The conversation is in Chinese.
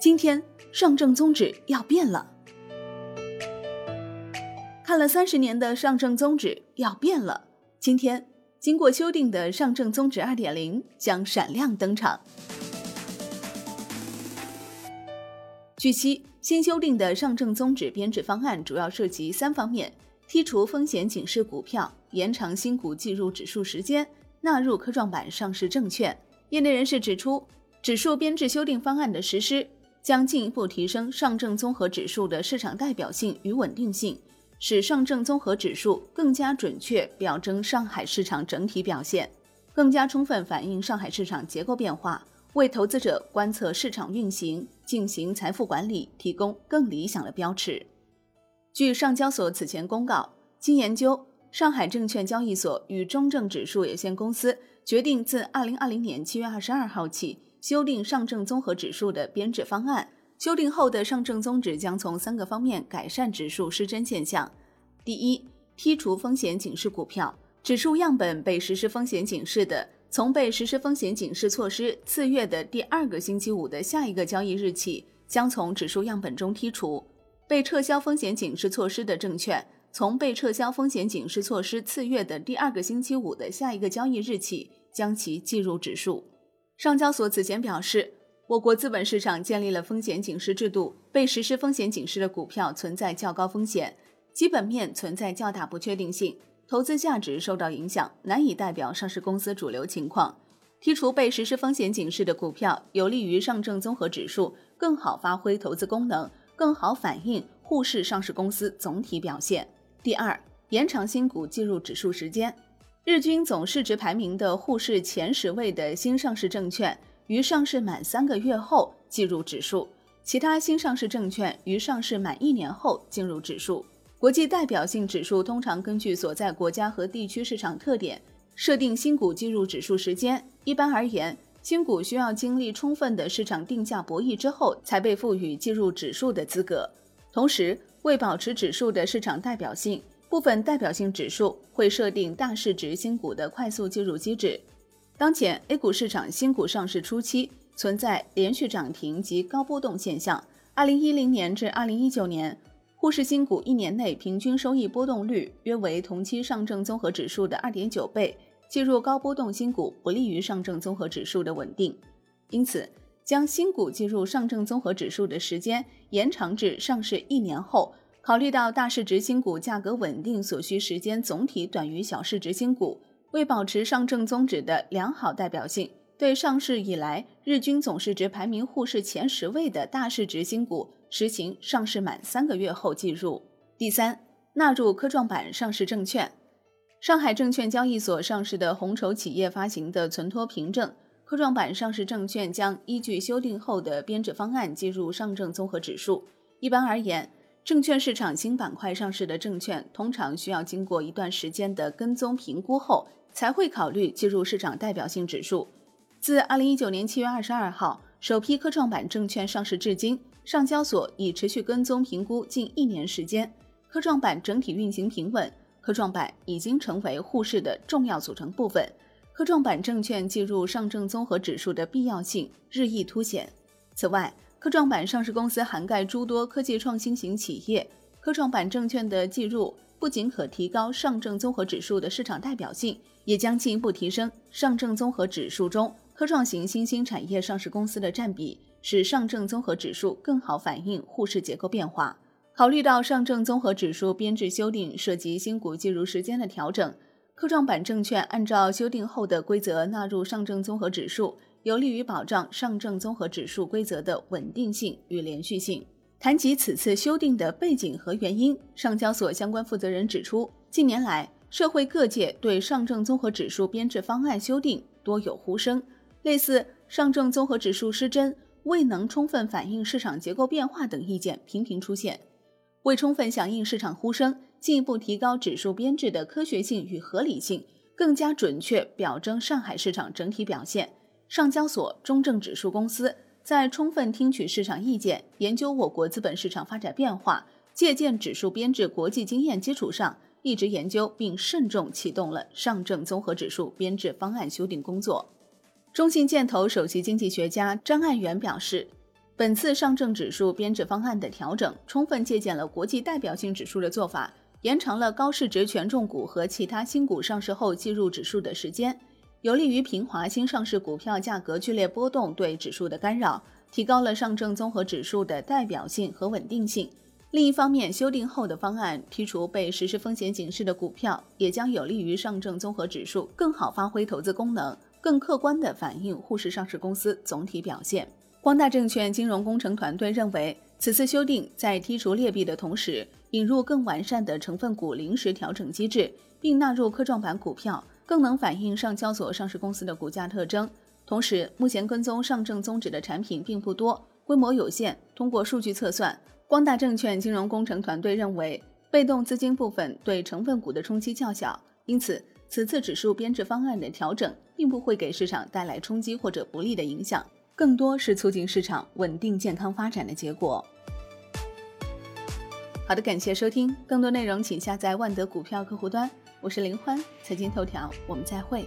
今天上证综指要变了。看了三十年的上证综指要变了，今天经过修订的上证综指二点零将闪亮登场。据悉，新修订的上证综指编制方案主要涉及三方面：剔除风险警示股票，延长新股计入指数时间，纳入科创板上市证券。业内人士指出，指数编制修订方案的实施将进一步提升上证综合指数的市场代表性与稳定性。使上证综合指数更加准确表征上海市场整体表现，更加充分反映上海市场结构变化，为投资者观测市场运行、进行财富管理提供更理想的标尺。据上交所此前公告，经研究，上海证券交易所与中证指数有限公司决定自二零二零年七月二十二号起修订上证综合指数的编制方案。修订后的上证综指将从三个方面改善指数失真现象：第一，剔除风险警示股票，指数样本被实施风险警示的，从被实施风险警示措施次月的第二个星期五的下一个交易日起，将从指数样本中剔除；被撤销风险警示措施的证券，从被撤销风险警示措施次月的第二个星期五的下一个交易日起，将其计入指数。上交所此前表示。我国资本市场建立了风险警示制度，被实施风险警示的股票存在较高风险，基本面存在较大不确定性，投资价值受到影响，难以代表上市公司主流情况。剔除被实施风险警示的股票，有利于上证综合指数更好发挥投资功能，更好反映沪市上市公司总体表现。第二，延长新股计入指数时间，日均总市值排名的沪市前十位的新上市证券。于上市满三个月后计入指数，其他新上市证券于上市满一年后进入指数。国际代表性指数通常根据所在国家和地区市场特点设定新股计入指数时间。一般而言，新股需要经历充分的市场定价博弈之后，才被赋予计入指数的资格。同时，为保持指数的市场代表性，部分代表性指数会设定大市值新股的快速介入机制。当前 A 股市场新股上市初期存在连续涨停及高波动现象。二零一零年至二零一九年，沪市新股一年内平均收益波动率约为同期上证综合指数的二点九倍，计入高波动新股不利于上证综合指数的稳定。因此，将新股计入上证综合指数的时间延长至上市一年后，考虑到大市值新股价格稳定所需时间总体短于小市值新股。为保持上证综指的良好代表性，对上市以来日均总市值排名沪市前十位的大市值新股实行上市满三个月后计入。第三，纳入科创板上市证券，上海证券交易所上市的红筹企业发行的存托凭证，科创板上市证券将依据修订后的编制方案计入上证综合指数。一般而言，证券市场新板块上市的证券通常需要经过一段时间的跟踪评估后。才会考虑计入市场代表性指数。自二零一九年七月二十二号首批科创板证券上市至今，上交所已持续跟踪评估近一年时间，科创板整体运行平稳，科创板已经成为沪市的重要组成部分，科创板证券计入上证综合指数的必要性日益凸显。此外，科创板上市公司涵盖诸多科技创新型企业，科创板证券的计入不仅可提高上证综合指数的市场代表性。也将进一步提升上证综合指数中科创型新兴产业上市公司的占比，使上证综合指数更好反映沪市结构变化。考虑到上证综合指数编制修订涉及新股计入时间的调整，科创板证券按照修订后的规则纳入上证综合指数，有利于保障上证综合指数规则的稳定性与连续性。谈及此次修订的背景和原因，上交所相关负责人指出，近年来。社会各界对上证综合指数编制方案修订多有呼声，类似上证综合指数失真、未能充分反映市场结构变化等意见频频出现。为充分响应市场呼声，进一步提高指数编制的科学性与合理性，更加准确表征上海市场整体表现，上交所、中证指数公司在充分听取市场意见、研究我国资本市场发展变化、借鉴指数编制国际经验基础上。一直研究并慎重启动了上证综合指数编制方案修订工作。中信建投首席经济学家张爱元表示，本次上证指数编制方案的调整，充分借鉴了国际代表性指数的做法，延长了高市值权重股和其他新股上市后计入指数的时间，有利于平滑新上市股票价格剧烈波动对指数的干扰，提高了上证综合指数的代表性和稳定性。另一方面，修订后的方案剔除被实施风险警示的股票，也将有利于上证综合指数更好发挥投资功能，更客观地反映沪市上市公司总体表现。光大证券金融工程团队认为，此次修订在剔除劣币的同时，引入更完善的成分股临时调整机制，并纳入科创板股票，更能反映上交所上市公司的股价特征。同时，目前跟踪上证综指的产品并不多，规模有限。通过数据测算，光大证券金融工程团队认为，被动资金部分对成分股的冲击较小，因此此次指数编制方案的调整，并不会给市场带来冲击或者不利的影响。更多是促进市场稳定健康发展的结果。好的，感谢收听，更多内容请下载万德股票客户端。我是林欢，财经头条，我们再会。